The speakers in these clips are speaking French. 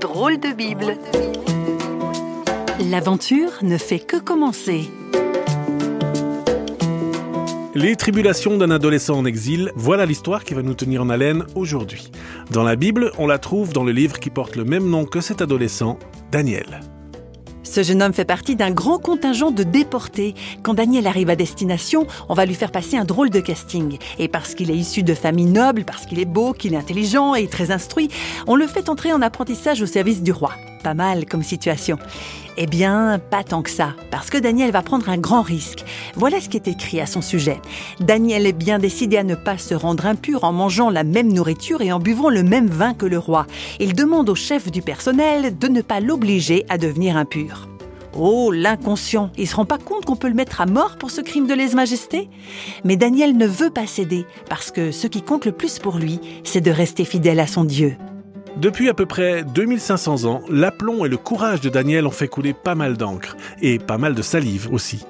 Drôle de Bible. L'aventure ne fait que commencer. Les tribulations d'un adolescent en exil, voilà l'histoire qui va nous tenir en haleine aujourd'hui. Dans la Bible, on la trouve dans le livre qui porte le même nom que cet adolescent, Daniel. Ce jeune homme fait partie d'un grand contingent de déportés. Quand Daniel arrive à destination, on va lui faire passer un drôle de casting. Et parce qu'il est issu de famille noble, parce qu'il est beau, qu'il est intelligent et très instruit, on le fait entrer en apprentissage au service du roi. Pas mal comme situation. Eh bien, pas tant que ça, parce que Daniel va prendre un grand risque. Voilà ce qui est écrit à son sujet. Daniel est bien décidé à ne pas se rendre impur en mangeant la même nourriture et en buvant le même vin que le roi. Il demande au chef du personnel de ne pas l'obliger à devenir impur. Oh, l'inconscient Il se rend pas compte qu'on peut le mettre à mort pour ce crime de lèse-majesté? Mais Daniel ne veut pas céder, parce que ce qui compte le plus pour lui, c'est de rester fidèle à son Dieu. Depuis à peu près 2500 ans, l'aplomb et le courage de Daniel ont fait couler pas mal d'encre, et pas mal de salive aussi.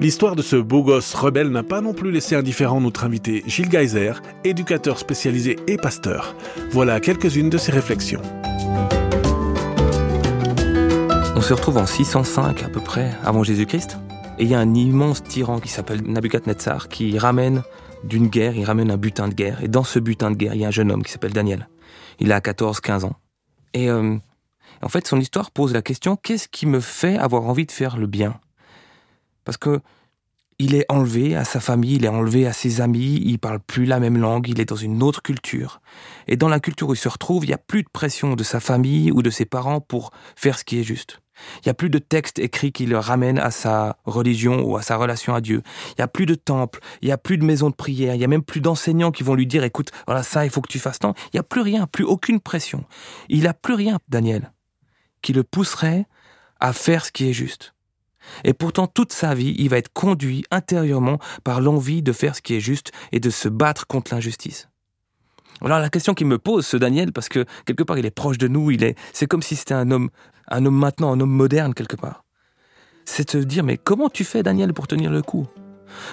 L'histoire de ce beau gosse rebelle n'a pas non plus laissé indifférent notre invité Gilles Geiser, éducateur spécialisé et pasteur. Voilà quelques-unes de ses réflexions. On se retrouve en 605 à peu près avant Jésus-Christ, et il y a un immense tyran qui s'appelle Nabucodonosor qui ramène d'une guerre, il ramène un butin de guerre, et dans ce butin de guerre, il y a un jeune homme qui s'appelle Daniel. Il a 14-15 ans. Et euh, en fait, son histoire pose la question qu'est-ce qui me fait avoir envie de faire le bien? Parce que il est enlevé à sa famille, il est enlevé à ses amis, il parle plus la même langue, il est dans une autre culture. Et dans la culture où il se retrouve, il n'y a plus de pression de sa famille ou de ses parents pour faire ce qui est juste. Il n'y a plus de texte écrit qui le ramène à sa religion ou à sa relation à Dieu. Il n'y a plus de temple, il n'y a plus de maison de prière, il n'y a même plus d'enseignants qui vont lui dire écoute, voilà ça, il faut que tu fasses tant. Il n'y a plus rien, plus aucune pression. Il n'a plus rien, Daniel, qui le pousserait à faire ce qui est juste. Et pourtant, toute sa vie, il va être conduit intérieurement par l'envie de faire ce qui est juste et de se battre contre l'injustice. Alors la question qu'il me pose, ce Daniel, parce que quelque part il est proche de nous, il est, c'est comme si c'était un homme, un homme maintenant, un homme moderne quelque part. C'est de se dire, mais comment tu fais, Daniel, pour tenir le coup?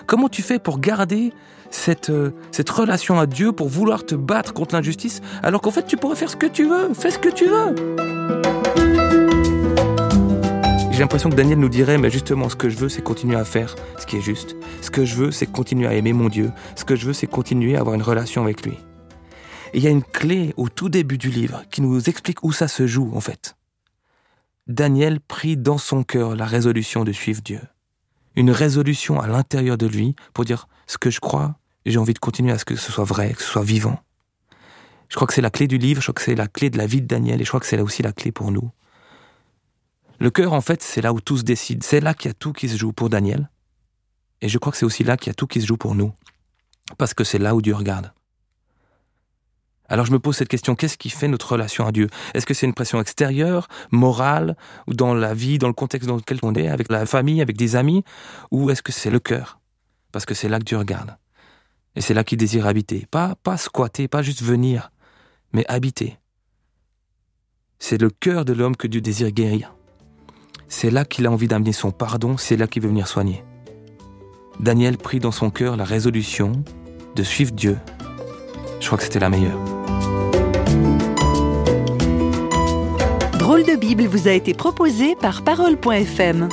Comment tu fais pour garder cette, euh, cette relation à Dieu, pour vouloir te battre contre l'injustice, alors qu'en fait tu pourrais faire ce que tu veux, fais ce que tu veux? J'ai l'impression que Daniel nous dirait, mais justement, ce que je veux, c'est continuer à faire ce qui est juste. Ce que je veux, c'est continuer à aimer mon Dieu. Ce que je veux, c'est continuer à avoir une relation avec lui. Et il y a une clé au tout début du livre qui nous explique où ça se joue, en fait. Daniel prit dans son cœur la résolution de suivre Dieu. Une résolution à l'intérieur de lui pour dire ce que je crois, j'ai envie de continuer à ce que ce soit vrai, que ce soit vivant. Je crois que c'est la clé du livre, je crois que c'est la clé de la vie de Daniel et je crois que c'est là aussi la clé pour nous. Le cœur, en fait, c'est là où tout se décide. C'est là qu'il y a tout qui se joue pour Daniel. Et je crois que c'est aussi là qu'il y a tout qui se joue pour nous. Parce que c'est là où Dieu regarde. Alors je me pose cette question, qu'est-ce qui fait notre relation à Dieu? Est-ce que c'est une pression extérieure, morale, ou dans la vie, dans le contexte dans lequel on est, avec la famille, avec des amis, ou est-ce que c'est le cœur? Parce que c'est là que Dieu regarde. Et c'est là qu'il désire habiter. Pas, pas squatter, pas juste venir, mais habiter. C'est le cœur de l'homme que Dieu désire guérir. C'est là qu'il a envie d'amener son pardon, c'est là qu'il veut venir soigner. Daniel prit dans son cœur la résolution de suivre Dieu. Je crois que c'était la meilleure. Drôle de Bible vous a été proposé par Parole.fm.